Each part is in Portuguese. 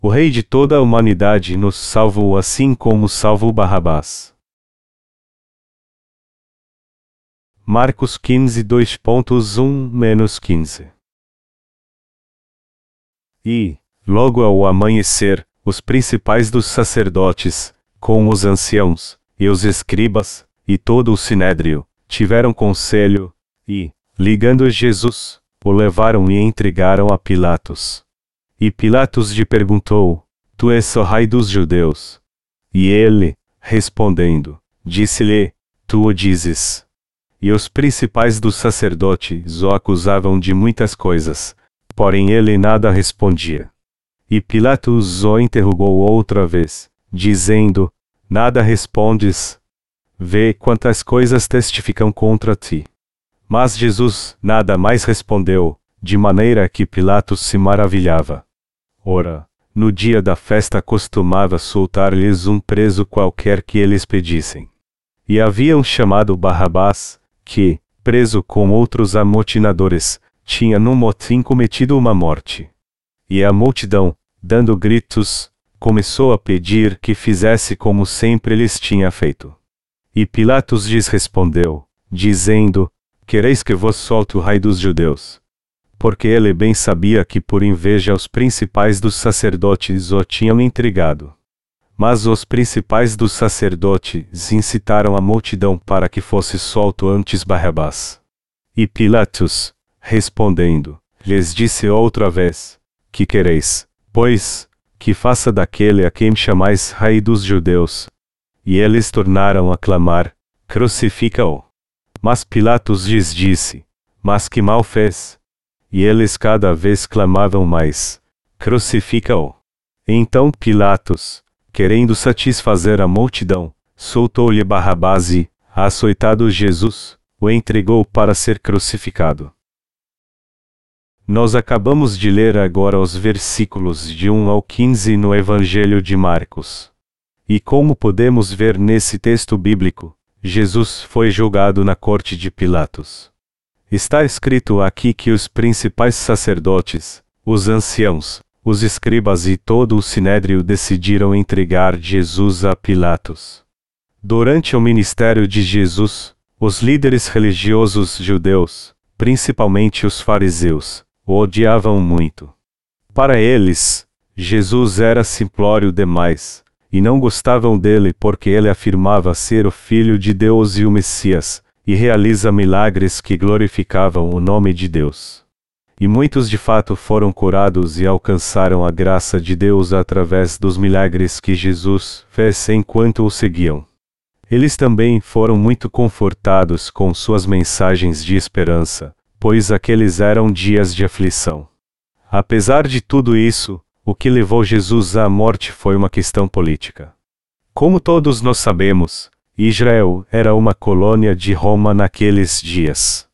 o Rei de toda a humanidade nos salvou assim como salvou Barrabás. Marcos 15 2.1-15 E, logo ao amanhecer, os principais dos sacerdotes, com os anciãos, e os escribas, e todo o sinédrio, tiveram conselho, e, ligando Jesus, o levaram e entregaram a Pilatos. E Pilatos lhe perguntou: Tu és o rei dos judeus? E ele, respondendo, disse-lhe: Tu o dizes. E os principais dos sacerdotes o acusavam de muitas coisas, porém ele nada respondia. E Pilatos o interrogou outra vez, dizendo: Nada respondes? Vê quantas coisas testificam contra ti. Mas Jesus nada mais respondeu, de maneira que Pilatos se maravilhava. Ora, no dia da festa costumava soltar-lhes um preso qualquer que eles pedissem. E haviam chamado Barrabás, que, preso com outros amotinadores, tinha no motim cometido uma morte. E a multidão, dando gritos, começou a pedir que fizesse como sempre lhes tinha feito. E Pilatos lhes respondeu, dizendo: Quereis que vos solte o rei dos judeus? Porque ele bem sabia que por inveja os principais dos sacerdotes o tinham intrigado. Mas os principais dos sacerdotes incitaram a multidão para que fosse solto antes Barrabás. E Pilatos, respondendo, lhes disse outra vez: Que quereis, pois, que faça daquele a quem chamais Rei dos Judeus? E eles tornaram a clamar: Crucifica-o. Mas Pilatos lhes disse: Mas que mal fez? E eles cada vez clamavam mais: Crucifica-o. Então Pilatos, querendo satisfazer a multidão, soltou-lhe Barrabás e, açoitado Jesus, o entregou para ser crucificado. Nós acabamos de ler agora os versículos de 1 ao 15 no Evangelho de Marcos. E como podemos ver nesse texto bíblico, Jesus foi julgado na corte de Pilatos. Está escrito aqui que os principais sacerdotes, os anciãos, os escribas e todo o sinédrio decidiram entregar Jesus a Pilatos. Durante o ministério de Jesus, os líderes religiosos judeus, principalmente os fariseus, o odiavam muito. Para eles, Jesus era simplório demais, e não gostavam dele porque ele afirmava ser o Filho de Deus e o Messias, e realiza milagres que glorificavam o nome de Deus. E muitos de fato foram curados e alcançaram a graça de Deus através dos milagres que Jesus fez enquanto o seguiam. Eles também foram muito confortados com suas mensagens de esperança, pois aqueles eram dias de aflição. Apesar de tudo isso, o que levou Jesus à morte foi uma questão política. Como todos nós sabemos, Israel era uma colônia de Roma naqueles dias.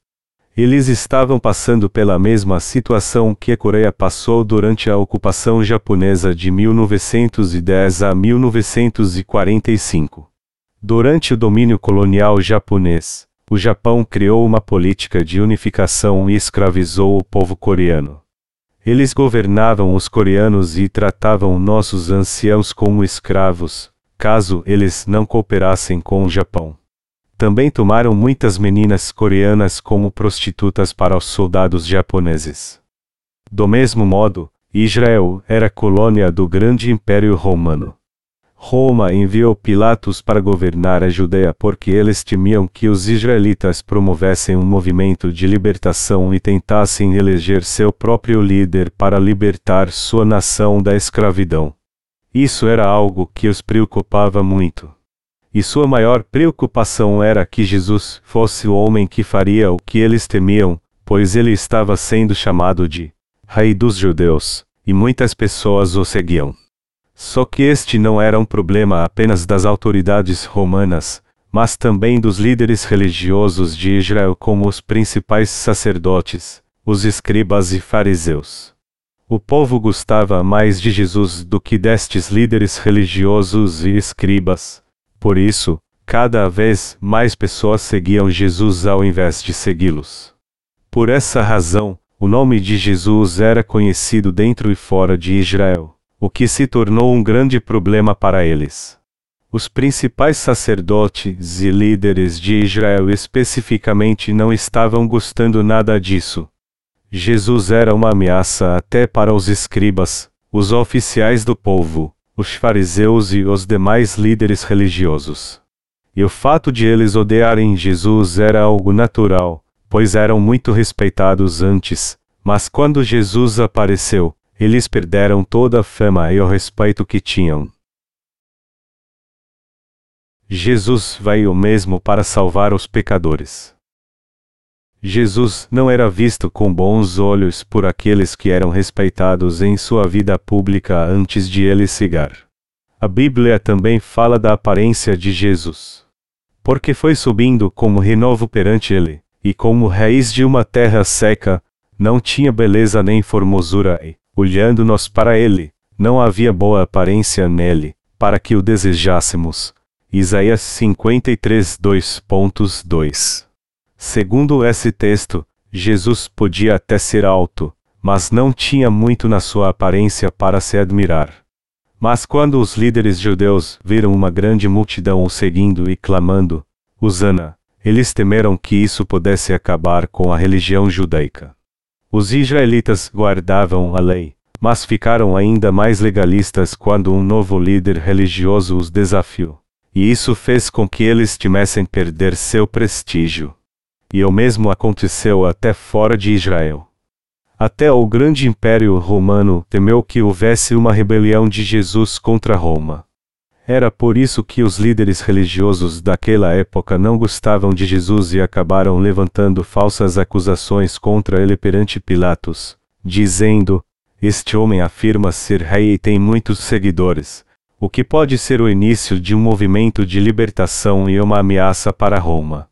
Eles estavam passando pela mesma situação que a Coreia passou durante a ocupação japonesa de 1910 a 1945. Durante o domínio colonial japonês, o Japão criou uma política de unificação e escravizou o povo coreano. Eles governavam os coreanos e tratavam nossos anciãos como escravos, caso eles não cooperassem com o Japão. Também tomaram muitas meninas coreanas como prostitutas para os soldados japoneses. Do mesmo modo, Israel era colônia do grande Império Romano. Roma enviou Pilatos para governar a Judeia porque eles temiam que os israelitas promovessem um movimento de libertação e tentassem eleger seu próprio líder para libertar sua nação da escravidão. Isso era algo que os preocupava muito. E sua maior preocupação era que Jesus fosse o homem que faria o que eles temiam, pois ele estava sendo chamado de Rei dos Judeus, e muitas pessoas o seguiam. Só que este não era um problema apenas das autoridades romanas, mas também dos líderes religiosos de Israel, como os principais sacerdotes, os escribas e fariseus. O povo gostava mais de Jesus do que destes líderes religiosos e escribas. Por isso, cada vez mais pessoas seguiam Jesus ao invés de segui-los. Por essa razão, o nome de Jesus era conhecido dentro e fora de Israel. o que se tornou um grande problema para eles. Os principais sacerdotes e líderes de Israel especificamente não estavam gostando nada disso. Jesus era uma ameaça até para os escribas, os oficiais do povo, os fariseus e os demais líderes religiosos. E o fato de eles odiarem Jesus era algo natural, pois eram muito respeitados antes, mas quando Jesus apareceu, eles perderam toda a fama e o respeito que tinham. Jesus veio mesmo para salvar os pecadores. Jesus não era visto com bons olhos por aqueles que eram respeitados em sua vida pública antes de ele chegar. A Bíblia também fala da aparência de Jesus. Porque foi subindo como renovo perante ele, e como raiz de uma terra seca, não tinha beleza nem formosura e, olhando-nos para ele, não havia boa aparência nele, para que o desejássemos Isaías 53 2.2 Segundo esse texto, Jesus podia até ser alto, mas não tinha muito na sua aparência para se admirar. Mas quando os líderes judeus viram uma grande multidão o seguindo e clamando, Usana, eles temeram que isso pudesse acabar com a religião judaica. Os israelitas guardavam a lei, mas ficaram ainda mais legalistas quando um novo líder religioso os desafiou e isso fez com que eles temessem perder seu prestígio. E o mesmo aconteceu até fora de Israel. Até o grande império romano temeu que houvesse uma rebelião de Jesus contra Roma. Era por isso que os líderes religiosos daquela época não gostavam de Jesus e acabaram levantando falsas acusações contra ele perante Pilatos, dizendo: Este homem afirma ser rei e tem muitos seguidores, o que pode ser o início de um movimento de libertação e uma ameaça para Roma.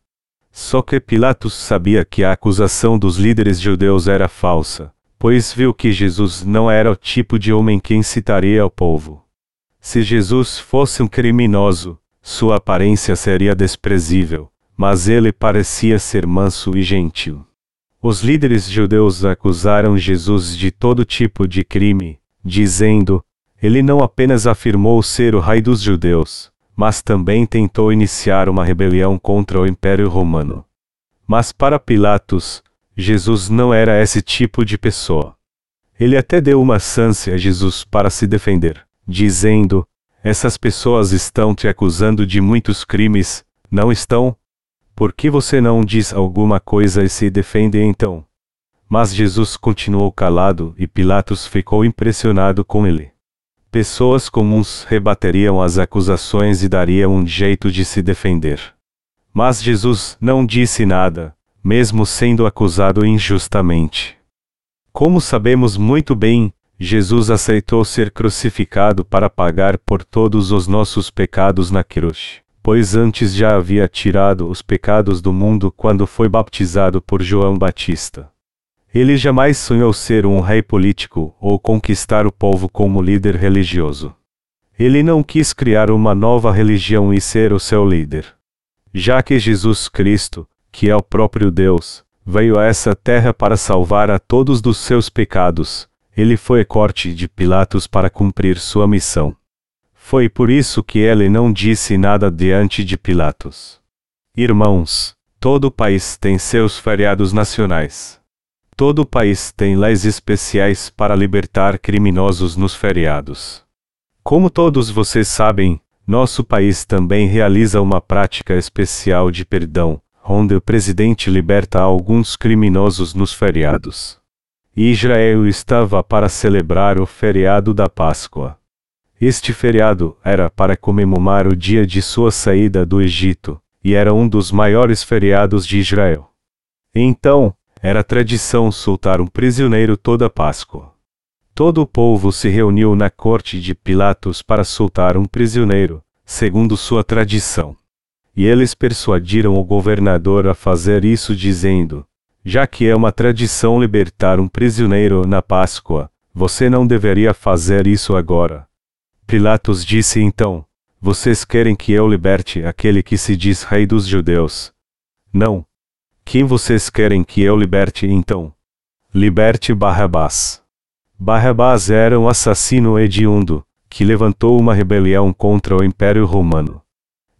Só que Pilatos sabia que a acusação dos líderes judeus era falsa, pois viu que Jesus não era o tipo de homem que incitaria ao povo. Se Jesus fosse um criminoso, sua aparência seria desprezível, mas ele parecia ser manso e gentil. Os líderes judeus acusaram Jesus de todo tipo de crime, dizendo: ele não apenas afirmou ser o rei dos judeus, mas também tentou iniciar uma rebelião contra o Império Romano. Mas para Pilatos, Jesus não era esse tipo de pessoa. Ele até deu uma chance a Jesus para se defender, dizendo: Essas pessoas estão te acusando de muitos crimes, não estão? Por que você não diz alguma coisa e se defende então? Mas Jesus continuou calado e Pilatos ficou impressionado com ele. Pessoas comuns rebateriam as acusações e dariam um jeito de se defender. Mas Jesus não disse nada, mesmo sendo acusado injustamente. Como sabemos muito bem, Jesus aceitou ser crucificado para pagar por todos os nossos pecados na cruz, pois antes já havia tirado os pecados do mundo quando foi baptizado por João Batista. Ele jamais sonhou ser um rei político ou conquistar o povo como líder religioso. Ele não quis criar uma nova religião e ser o seu líder. Já que Jesus Cristo, que é o próprio Deus, veio a essa terra para salvar a todos dos seus pecados, ele foi corte de Pilatos para cumprir sua missão. Foi por isso que ele não disse nada diante de Pilatos. Irmãos, todo país tem seus feriados nacionais. Todo o país tem leis especiais para libertar criminosos nos feriados. Como todos vocês sabem, nosso país também realiza uma prática especial de perdão, onde o presidente liberta alguns criminosos nos feriados. Israel estava para celebrar o feriado da Páscoa. Este feriado era para comemorar o dia de sua saída do Egito, e era um dos maiores feriados de Israel. Então, era tradição soltar um prisioneiro toda Páscoa. Todo o povo se reuniu na corte de Pilatos para soltar um prisioneiro, segundo sua tradição. E eles persuadiram o governador a fazer isso, dizendo: Já que é uma tradição libertar um prisioneiro na Páscoa, você não deveria fazer isso agora. Pilatos disse então: Vocês querem que eu liberte aquele que se diz rei dos judeus? Não, quem vocês querem que eu liberte então? Liberte Barrabás. Barrabás era um assassino hediondo, que levantou uma rebelião contra o Império Romano.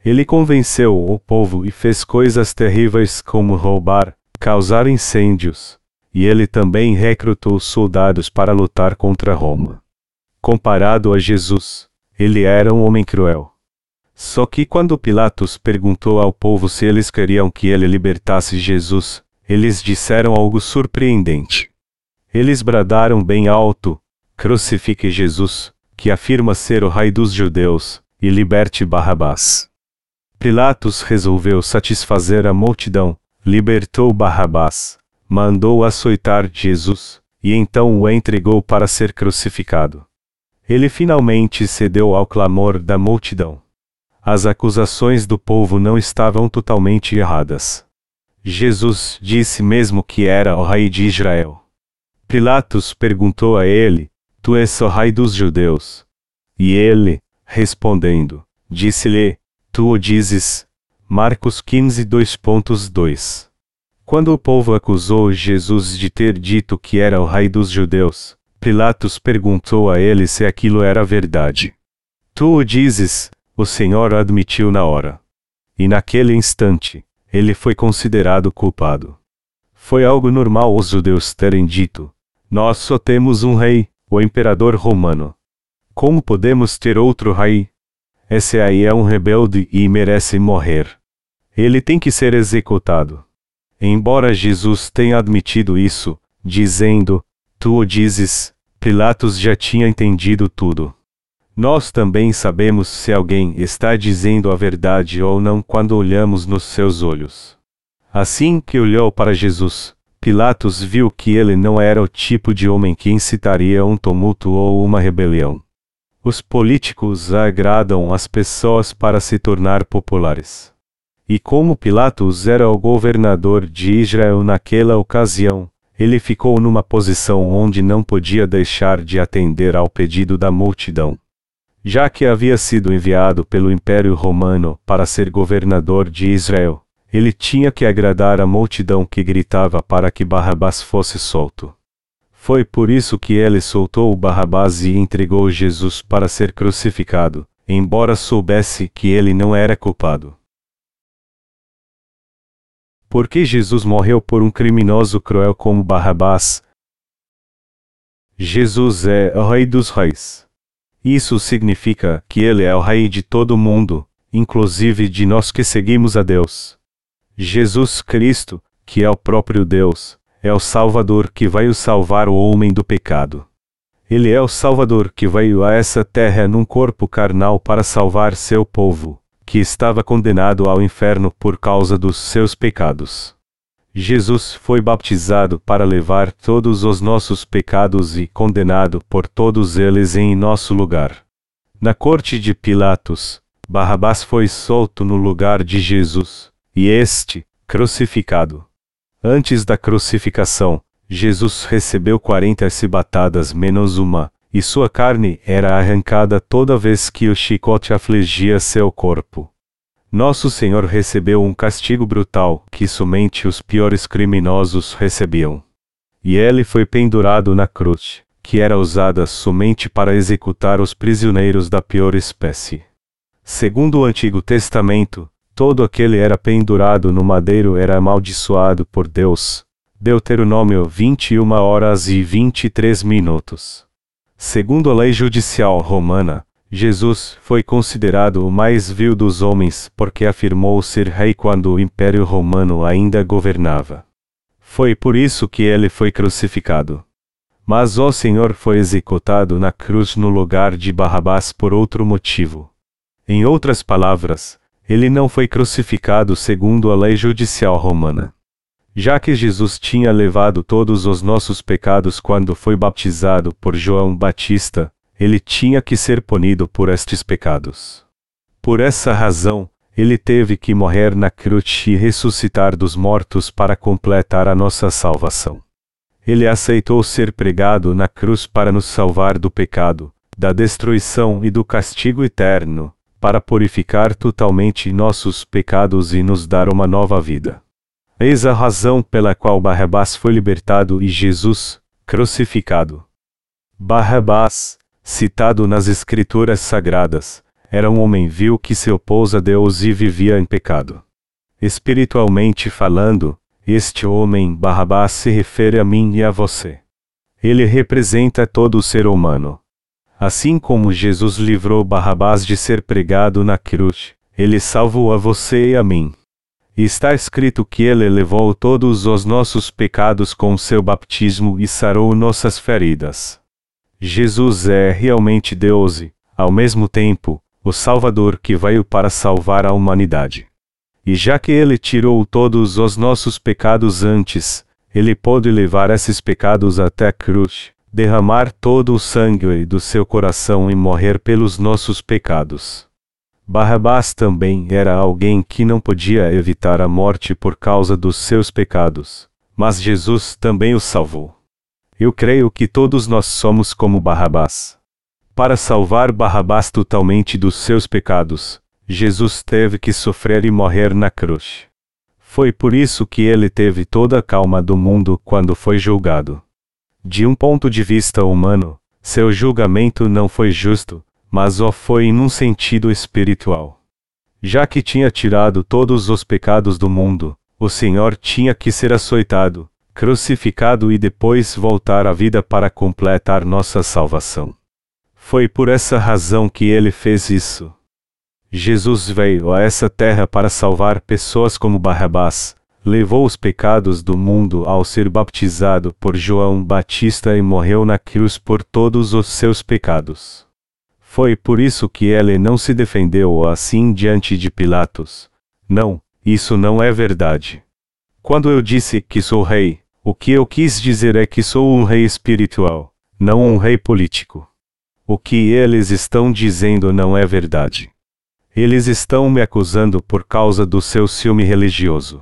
Ele convenceu o povo e fez coisas terríveis como roubar, causar incêndios, e ele também recrutou soldados para lutar contra Roma. Comparado a Jesus, ele era um homem cruel. Só que quando Pilatos perguntou ao povo se eles queriam que ele libertasse Jesus, eles disseram algo surpreendente. Eles bradaram bem alto: Crucifique Jesus, que afirma ser o rei dos judeus, e liberte Barrabás. Pilatos resolveu satisfazer a multidão, libertou Barrabás, mandou açoitar Jesus, e então o entregou para ser crucificado. Ele finalmente cedeu ao clamor da multidão. As acusações do povo não estavam totalmente erradas. Jesus disse mesmo que era o rei de Israel. Pilatos perguntou a ele: Tu és o rei dos judeus? E ele, respondendo, disse-lhe: Tu o dizes. Marcos 15 2.2 Quando o povo acusou Jesus de ter dito que era o rei dos judeus, Pilatos perguntou a ele se aquilo era verdade. Tu o dizes, o Senhor admitiu na hora. E naquele instante, ele foi considerado culpado. Foi algo normal os judeus terem dito: Nós só temos um rei, o imperador romano. Como podemos ter outro rei? Esse aí é um rebelde e merece morrer. Ele tem que ser executado. Embora Jesus tenha admitido isso, dizendo: Tu o dizes, Pilatos já tinha entendido tudo. Nós também sabemos se alguém está dizendo a verdade ou não quando olhamos nos seus olhos. Assim que olhou para Jesus, Pilatos viu que ele não era o tipo de homem que incitaria um tumulto ou uma rebelião. Os políticos agradam as pessoas para se tornar populares. E como Pilatos era o governador de Israel naquela ocasião, ele ficou numa posição onde não podia deixar de atender ao pedido da multidão. Já que havia sido enviado pelo Império Romano para ser governador de Israel, ele tinha que agradar a multidão que gritava para que Barrabás fosse solto. Foi por isso que ele soltou Barrabás e entregou Jesus para ser crucificado, embora soubesse que ele não era culpado. Por que Jesus morreu por um criminoso cruel como Barrabás? Jesus é o Rei dos Reis. Isso significa que Ele é o Rei de todo mundo, inclusive de nós que seguimos a Deus. Jesus Cristo, que é o próprio Deus, é o Salvador que veio salvar o homem do pecado. Ele é o Salvador que veio a essa terra num corpo carnal para salvar seu povo, que estava condenado ao inferno por causa dos seus pecados. Jesus foi baptizado para levar todos os nossos pecados e condenado por todos eles em nosso lugar. Na corte de Pilatos, Barrabás foi solto no lugar de Jesus, e este, crucificado. Antes da crucificação, Jesus recebeu quarenta cibatadas menos uma, e sua carne era arrancada toda vez que o chicote afligia seu corpo. Nosso Senhor recebeu um castigo brutal que somente os piores criminosos recebiam. E ele foi pendurado na cruz, que era usada somente para executar os prisioneiros da pior espécie. Segundo o Antigo Testamento, Todo aquele era pendurado no madeiro era amaldiçoado por Deus. Deuteronômio 21 horas e 23 minutos. Segundo a lei judicial romana, Jesus foi considerado o mais vil dos homens porque afirmou ser rei quando o Império Romano ainda governava. Foi por isso que ele foi crucificado. Mas o Senhor foi executado na cruz no lugar de Barrabás por outro motivo. Em outras palavras, ele não foi crucificado segundo a lei judicial romana. Já que Jesus tinha levado todos os nossos pecados quando foi batizado por João Batista, ele tinha que ser punido por estes pecados. Por essa razão, ele teve que morrer na cruz e ressuscitar dos mortos para completar a nossa salvação. Ele aceitou ser pregado na cruz para nos salvar do pecado, da destruição e do castigo eterno, para purificar totalmente nossos pecados e nos dar uma nova vida. Eis a razão pela qual Barrabás foi libertado e Jesus, crucificado. Barrabás, citado nas Escrituras Sagradas, era um homem vil que se opôs a Deus e vivia em pecado. Espiritualmente falando, este homem, Barrabás, se refere a mim e a você. Ele representa todo o ser humano. Assim como Jesus livrou Barrabás de ser pregado na cruz, ele salvou a você e a mim. Está escrito que ele levou todos os nossos pecados com seu baptismo e sarou nossas feridas. Jesus é realmente Deus e, ao mesmo tempo, o Salvador que veio para salvar a humanidade. E já que ele tirou todos os nossos pecados antes, ele pode levar esses pecados até a cruz, derramar todo o sangue do seu coração e morrer pelos nossos pecados. Barrabás também era alguém que não podia evitar a morte por causa dos seus pecados, mas Jesus também o salvou. Eu creio que todos nós somos como Barrabás. Para salvar Barrabás totalmente dos seus pecados, Jesus teve que sofrer e morrer na cruz. Foi por isso que ele teve toda a calma do mundo quando foi julgado. De um ponto de vista humano, seu julgamento não foi justo, mas o foi em um sentido espiritual. Já que tinha tirado todos os pecados do mundo, o Senhor tinha que ser açoitado, crucificado e depois voltar à vida para completar nossa salvação. Foi por essa razão que ele fez isso. Jesus veio a essa terra para salvar pessoas como Barrabás, levou os pecados do mundo ao ser baptizado por João Batista e morreu na cruz por todos os seus pecados. Foi por isso que ele não se defendeu assim diante de Pilatos. Não, isso não é verdade. Quando eu disse que sou rei, o que eu quis dizer é que sou um rei espiritual, não um rei político. O que eles estão dizendo não é verdade. Eles estão me acusando por causa do seu ciúme religioso.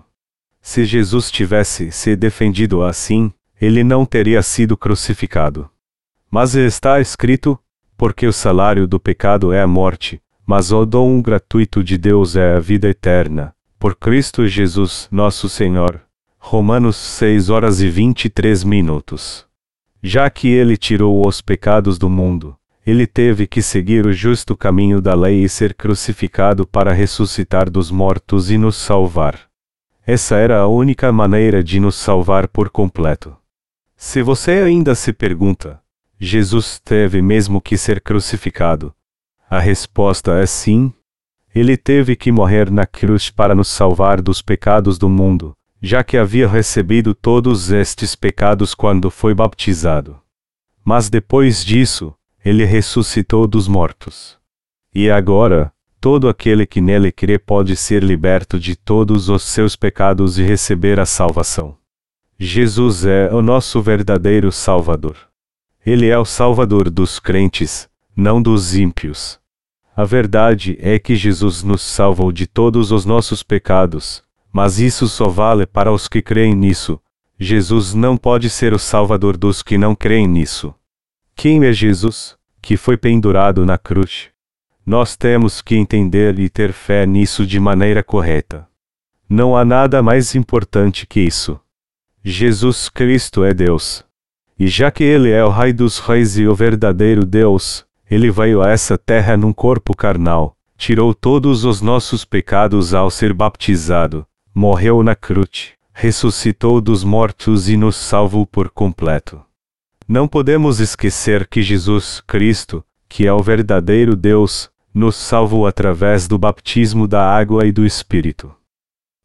Se Jesus tivesse se defendido assim, ele não teria sido crucificado. Mas está escrito: porque o salário do pecado é a morte, mas o dom gratuito de Deus é a vida eterna, por Cristo Jesus, nosso Senhor. Romanos 6 horas e 23 minutos. Já que ele tirou os pecados do mundo, ele teve que seguir o justo caminho da lei e ser crucificado para ressuscitar dos mortos e nos salvar. Essa era a única maneira de nos salvar por completo. Se você ainda se pergunta, Jesus teve mesmo que ser crucificado? A resposta é sim. Ele teve que morrer na cruz para nos salvar dos pecados do mundo, já que havia recebido todos estes pecados quando foi baptizado. Mas depois disso, ele ressuscitou dos mortos. E agora, todo aquele que nele crê pode ser liberto de todos os seus pecados e receber a salvação. Jesus é o nosso verdadeiro Salvador. Ele é o Salvador dos crentes, não dos ímpios. A verdade é que Jesus nos salvou de todos os nossos pecados, mas isso só vale para os que creem nisso. Jesus não pode ser o Salvador dos que não creem nisso. Quem é Jesus, que foi pendurado na cruz? Nós temos que entender e ter fé nisso de maneira correta. Não há nada mais importante que isso. Jesus Cristo é Deus. E já que Ele é o Rei dos Reis e o verdadeiro Deus, Ele veio a essa terra num corpo carnal, tirou todos os nossos pecados ao ser baptizado, morreu na cruz, ressuscitou dos mortos e nos salvou por completo. Não podemos esquecer que Jesus Cristo, que é o verdadeiro Deus, nos salvou através do batismo da água e do Espírito.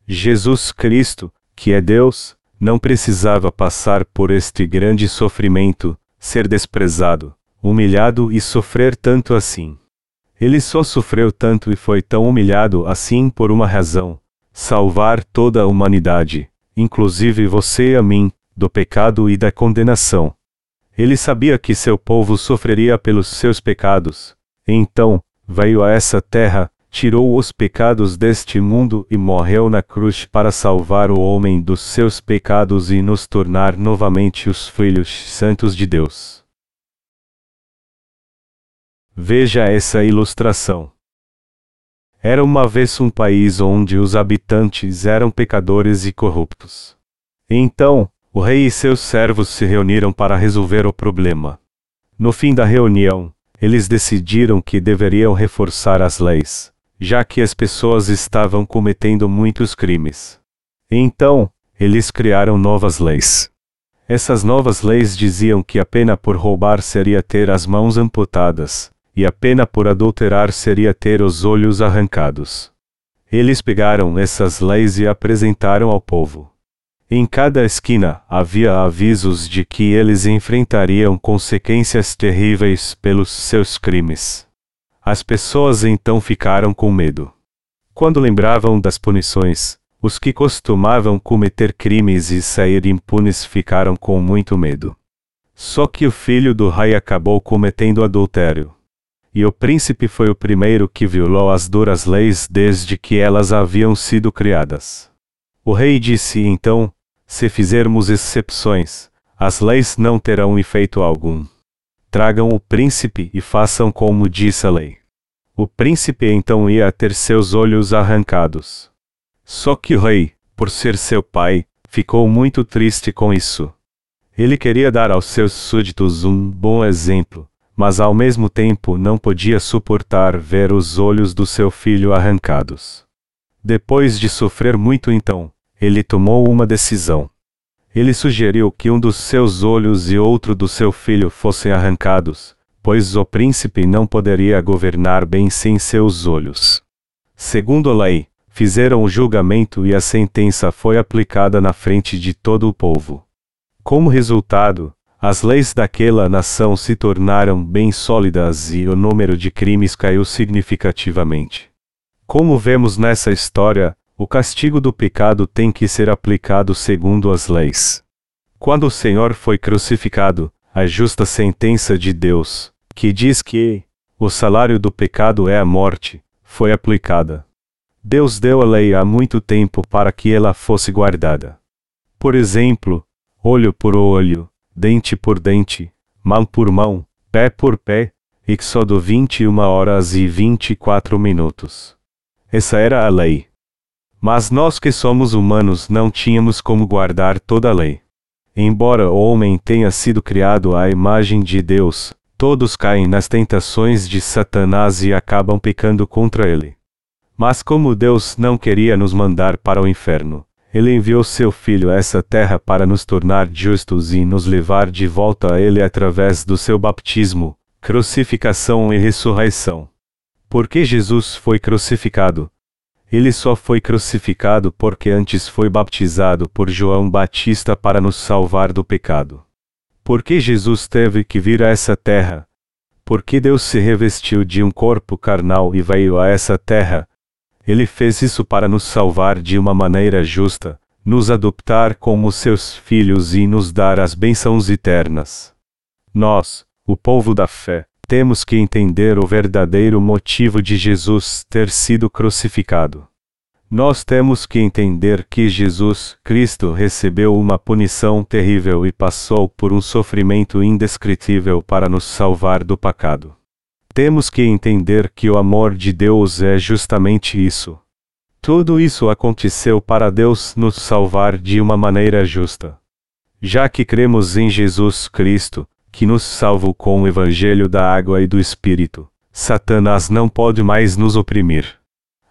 Jesus Cristo, que é Deus, não precisava passar por este grande sofrimento, ser desprezado, humilhado e sofrer tanto assim. Ele só sofreu tanto e foi tão humilhado assim por uma razão: salvar toda a humanidade, inclusive você e a mim, do pecado e da condenação. Ele sabia que seu povo sofreria pelos seus pecados. Então, veio a essa terra, tirou os pecados deste mundo e morreu na cruz para salvar o homem dos seus pecados e nos tornar novamente os filhos santos de Deus. Veja essa ilustração. Era uma vez um país onde os habitantes eram pecadores e corruptos. Então, o rei e seus servos se reuniram para resolver o problema. No fim da reunião, eles decidiram que deveriam reforçar as leis, já que as pessoas estavam cometendo muitos crimes. Então, eles criaram novas leis. Essas novas leis diziam que a pena por roubar seria ter as mãos amputadas, e a pena por adulterar seria ter os olhos arrancados. Eles pegaram essas leis e apresentaram ao povo. Em cada esquina havia avisos de que eles enfrentariam consequências terríveis pelos seus crimes. As pessoas então ficaram com medo. Quando lembravam das punições, os que costumavam cometer crimes e sair impunes ficaram com muito medo. Só que o filho do rei acabou cometendo adultério. E o príncipe foi o primeiro que violou as duras leis desde que elas haviam sido criadas. O rei disse então: Se fizermos exceções, as leis não terão efeito algum. Tragam o príncipe e façam como disse a lei. O príncipe então ia ter seus olhos arrancados. Só que o rei, por ser seu pai, ficou muito triste com isso. Ele queria dar aos seus súditos um bom exemplo, mas ao mesmo tempo não podia suportar ver os olhos do seu filho arrancados. Depois de sofrer muito então, ele tomou uma decisão. Ele sugeriu que um dos seus olhos e outro do seu filho fossem arrancados, pois o príncipe não poderia governar bem sem seus olhos. Segundo a lei, fizeram o julgamento e a sentença foi aplicada na frente de todo o povo. Como resultado, as leis daquela nação se tornaram bem sólidas e o número de crimes caiu significativamente. Como vemos nessa história, o castigo do pecado tem que ser aplicado segundo as leis. Quando o Senhor foi crucificado, a justa sentença de Deus, que diz que o salário do pecado é a morte, foi aplicada. Deus deu a lei há muito tempo para que ela fosse guardada. Por exemplo, olho por olho, dente por dente, mão por mão, pé por pé, Êxodo 21 horas e 24 minutos. Essa era a lei. Mas nós que somos humanos não tínhamos como guardar toda a lei. Embora o homem tenha sido criado à imagem de Deus, todos caem nas tentações de Satanás e acabam pecando contra ele. Mas como Deus não queria nos mandar para o inferno, ele enviou seu Filho a essa terra para nos tornar justos e nos levar de volta a Ele através do seu batismo, crucificação e ressurreição. Por que Jesus foi crucificado? Ele só foi crucificado porque antes foi baptizado por João Batista para nos salvar do pecado. Por que Jesus teve que vir a essa terra? Porque Deus se revestiu de um corpo carnal e veio a essa terra, ele fez isso para nos salvar de uma maneira justa, nos adoptar como seus filhos e nos dar as bênçãos eternas. Nós, o povo da fé, temos que entender o verdadeiro motivo de Jesus ter sido crucificado. Nós temos que entender que Jesus Cristo recebeu uma punição terrível e passou por um sofrimento indescritível para nos salvar do pecado. Temos que entender que o amor de Deus é justamente isso. Tudo isso aconteceu para Deus nos salvar de uma maneira justa. Já que cremos em Jesus Cristo, que nos salvou com o Evangelho da água e do Espírito, Satanás não pode mais nos oprimir.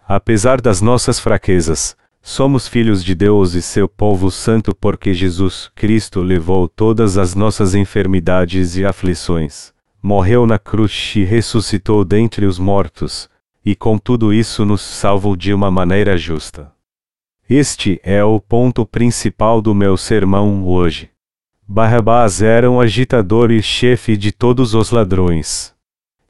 Apesar das nossas fraquezas, somos filhos de Deus e seu povo santo porque Jesus Cristo levou todas as nossas enfermidades e aflições morreu na cruz e ressuscitou dentre os mortos, e com tudo isso nos salvou de uma maneira justa. Este é o ponto principal do meu sermão hoje. Barrabás era um agitador e chefe de todos os ladrões.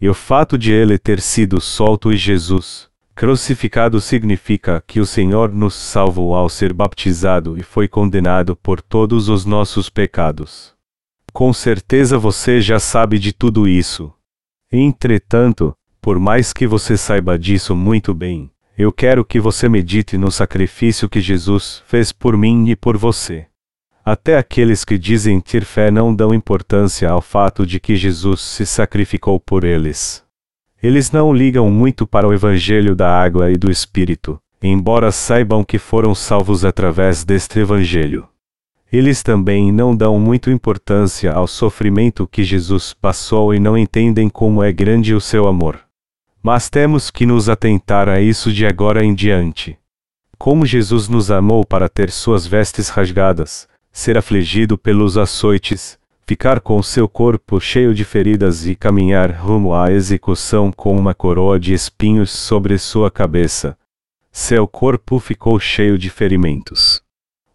E o fato de ele ter sido solto e Jesus crucificado significa que o Senhor nos salvou ao ser baptizado e foi condenado por todos os nossos pecados. Com certeza você já sabe de tudo isso. Entretanto, por mais que você saiba disso muito bem, eu quero que você medite no sacrifício que Jesus fez por mim e por você. Até aqueles que dizem ter fé não dão importância ao fato de que Jesus se sacrificou por eles. Eles não ligam muito para o Evangelho da água e do Espírito, embora saibam que foram salvos através deste Evangelho. Eles também não dão muita importância ao sofrimento que Jesus passou e não entendem como é grande o seu amor. Mas temos que nos atentar a isso de agora em diante. Como Jesus nos amou para ter suas vestes rasgadas, ser afligido pelos açoites, ficar com seu corpo cheio de feridas e caminhar rumo à execução com uma coroa de espinhos sobre sua cabeça. Seu corpo ficou cheio de ferimentos.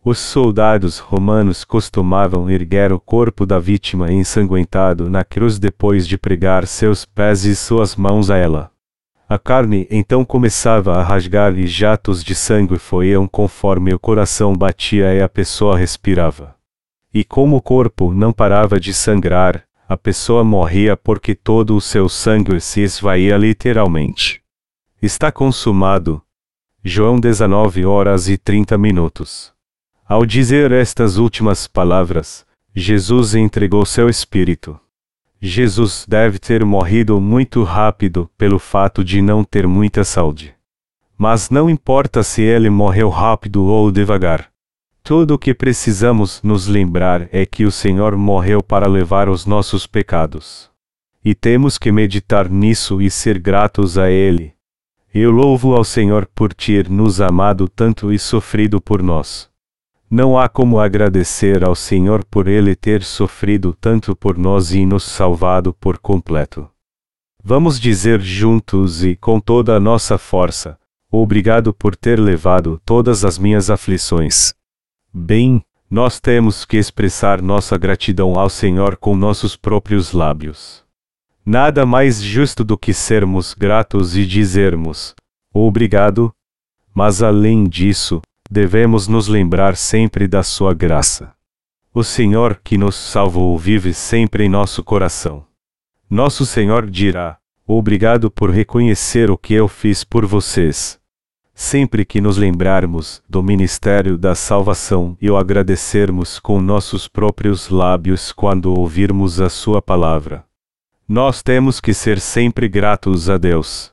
Os soldados romanos costumavam erguer o corpo da vítima ensanguentado na cruz depois de pregar seus pés e suas mãos a ela. A carne então começava a rasgar e jatos de sangue foiam conforme o coração batia e a pessoa respirava. E como o corpo não parava de sangrar, a pessoa morria porque todo o seu sangue se esvaía literalmente. Está consumado. João 19 horas e 30 minutos. Ao dizer estas últimas palavras, Jesus entregou seu espírito. Jesus deve ter morrido muito rápido pelo fato de não ter muita saúde. Mas não importa se ele morreu rápido ou devagar. Tudo o que precisamos nos lembrar é que o Senhor morreu para levar os nossos pecados. E temos que meditar nisso e ser gratos a Ele. Eu louvo ao Senhor por ter nos amado tanto e sofrido por nós. Não há como agradecer ao Senhor por Ele ter sofrido tanto por nós e nos salvado por completo. Vamos dizer juntos e com toda a nossa força: Obrigado por ter levado todas as minhas aflições. Bem, nós temos que expressar nossa gratidão ao Senhor com nossos próprios lábios. Nada mais justo do que sermos gratos e dizermos: Obrigado. Mas além disso, devemos nos lembrar sempre da Sua graça. O Senhor que nos salvou vive sempre em nosso coração. Nosso Senhor dirá: Obrigado por reconhecer o que eu fiz por vocês. Sempre que nos lembrarmos do ministério da salvação e o agradecermos com nossos próprios lábios quando ouvirmos a Sua palavra. Nós temos que ser sempre gratos a Deus.